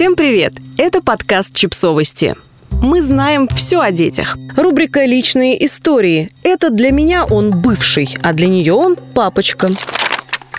Всем привет! Это подкаст «Чипсовости». Мы знаем все о детях. Рубрика «Личные истории». Это для меня он бывший, а для нее он папочка.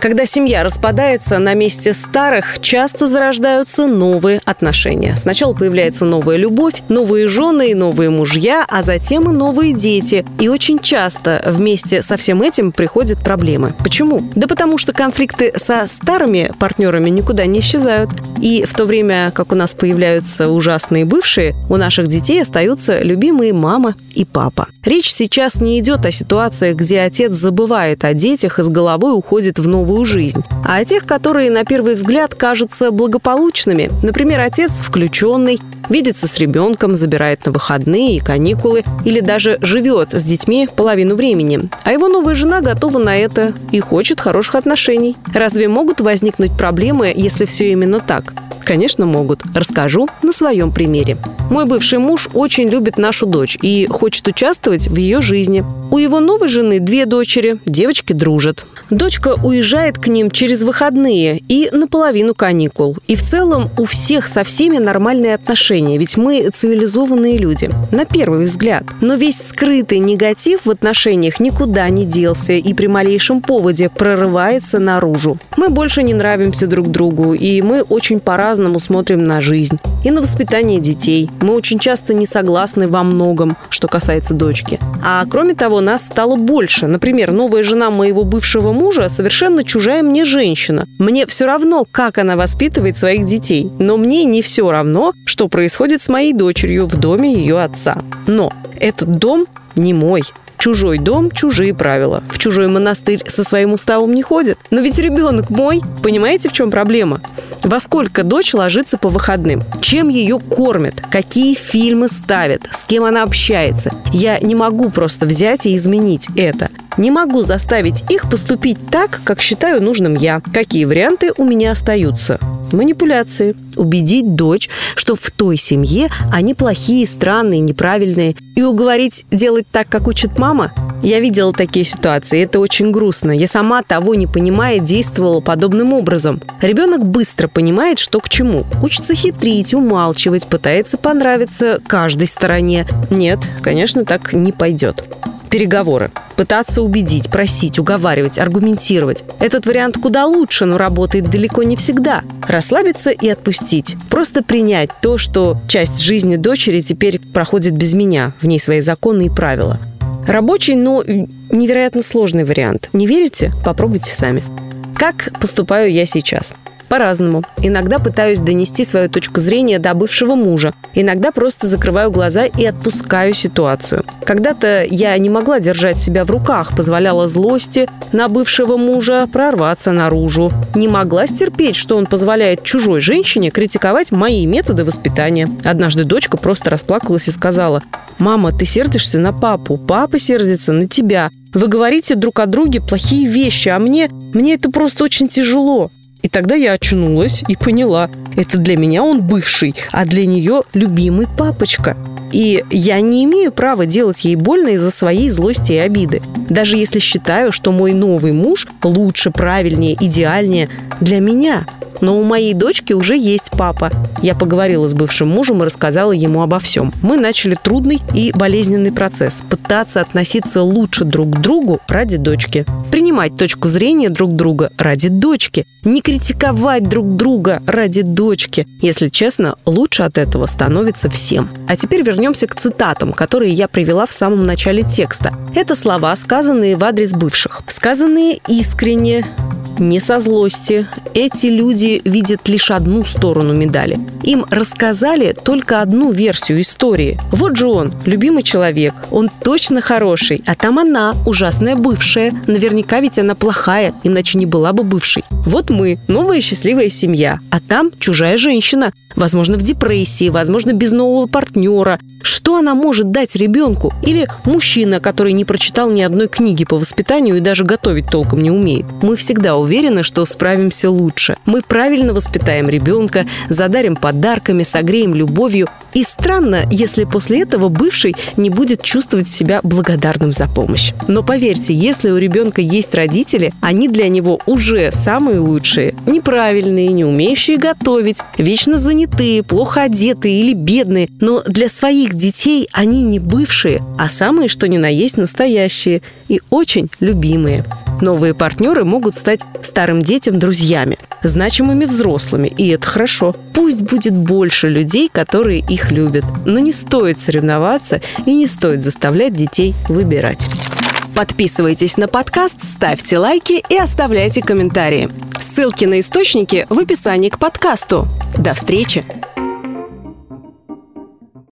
Когда семья распадается, на месте старых часто зарождаются новые отношения. Сначала появляется новая любовь, новые жены и новые мужья, а затем и новые дети. И очень часто вместе со всем этим приходят проблемы. Почему? Да потому что конфликты со старыми партнерами никуда не исчезают. И в то время, как у нас появляются ужасные бывшие, у наших детей остаются любимые мама и папа. Речь сейчас не идет о ситуациях, где отец забывает о детях и с головой уходит в новую новую жизнь, а о тех, которые на первый взгляд кажутся благополучными. Например, отец включенный, видится с ребенком, забирает на выходные и каникулы, или даже живет с детьми половину времени. А его новая жена готова на это и хочет хороших отношений. Разве могут возникнуть проблемы, если все именно так? Конечно, могут. Расскажу на своем примере. Мой бывший муж очень любит нашу дочь и хочет участвовать в ее жизни. У его новой жены две дочери, девочки дружат. Дочка уезжает к ним через выходные и наполовину каникул. И в целом у всех со всеми нормальные отношения, ведь мы цивилизованные люди. На первый взгляд. Но весь скрытый негатив в отношениях никуда не делся и при малейшем поводе прорывается наружу. Мы больше не нравимся друг другу, и мы очень по-разному смотрим на жизнь и на воспитание детей. Мы очень часто не согласны во многом, что касается дочки. А кроме того, нас стало больше. Например, новая жена моего бывшего мужа совершенно чужая мне женщина. Мне все равно, как она воспитывает своих детей. Но мне не все равно, что происходит с моей дочерью в доме ее отца. Но этот дом не мой. Чужой дом, чужие правила. В чужой монастырь со своим уставом не ходят. Но ведь ребенок мой. Понимаете, в чем проблема? Во сколько дочь ложится по выходным? Чем ее кормят? Какие фильмы ставят? С кем она общается? Я не могу просто взять и изменить это. Не могу заставить их поступить так, как считаю нужным я. Какие варианты у меня остаются? Манипуляции. Убедить дочь, что в той семье они плохие, странные, неправильные. И уговорить делать так, как учит мама? Я видела такие ситуации, это очень грустно. Я сама того не понимая действовала подобным образом. Ребенок быстро понимает, что к чему. Учится хитрить, умалчивать, пытается понравиться каждой стороне. Нет, конечно, так не пойдет переговоры. Пытаться убедить, просить, уговаривать, аргументировать. Этот вариант куда лучше, но работает далеко не всегда. Расслабиться и отпустить. Просто принять то, что часть жизни дочери теперь проходит без меня, в ней свои законы и правила. Рабочий, но невероятно сложный вариант. Не верите? Попробуйте сами. Как поступаю я сейчас? По-разному. Иногда пытаюсь донести свою точку зрения до бывшего мужа. Иногда просто закрываю глаза и отпускаю ситуацию. Когда-то я не могла держать себя в руках, позволяла злости на бывшего мужа прорваться наружу. Не могла стерпеть, что он позволяет чужой женщине критиковать мои методы воспитания. Однажды дочка просто расплакалась и сказала, «Мама, ты сердишься на папу, папа сердится на тебя. Вы говорите друг о друге плохие вещи, а мне, мне это просто очень тяжело. И тогда я очнулась и поняла, это для меня он бывший, а для нее любимый папочка. И я не имею права делать ей больно из-за своей злости и обиды. Даже если считаю, что мой новый муж лучше, правильнее, идеальнее для меня – но у моей дочки уже есть папа. Я поговорила с бывшим мужем и рассказала ему обо всем. Мы начали трудный и болезненный процесс. Пытаться относиться лучше друг к другу ради дочки. Принимать точку зрения друг друга ради дочки. Не критиковать друг друга ради дочки. Если честно, лучше от этого становится всем. А теперь вернемся к цитатам, которые я привела в самом начале текста. Это слова, сказанные в адрес бывших. Сказанные искренне, не со злости. Эти люди видят лишь одну сторону медали. Им рассказали только одну версию истории. Вот же он, любимый человек, он точно хороший, а там она, ужасная бывшая. Наверняка ведь она плохая, иначе не была бы бывшей. Вот мы, новая счастливая семья, а там чужая женщина, возможно, в депрессии, возможно, без нового партнера. Что она может дать ребенку? Или мужчина, который не прочитал ни одной книги по воспитанию и даже готовить толком не умеет. Мы всегда уверены, что справимся лучше. Мы правильно воспитаем ребенка, задарим подарками, согреем любовью. И странно, если после этого бывший не будет чувствовать себя благодарным за помощь. Но поверьте, если у ребенка есть родители, они для него уже самые лучшие. Неправильные, не умеющие готовить, вечно занятые, плохо одетые или бедные. Но для своих детей они не бывшие, а самые, что ни на есть, настоящие и очень любимые. Новые партнеры могут стать старым детям друзьями, значимыми взрослыми, и это хорошо. Пусть будет больше людей, которые их любят, но не стоит соревноваться и не стоит заставлять детей выбирать. Подписывайтесь на подкаст, ставьте лайки и оставляйте комментарии. Ссылки на источники в описании к подкасту. До встречи!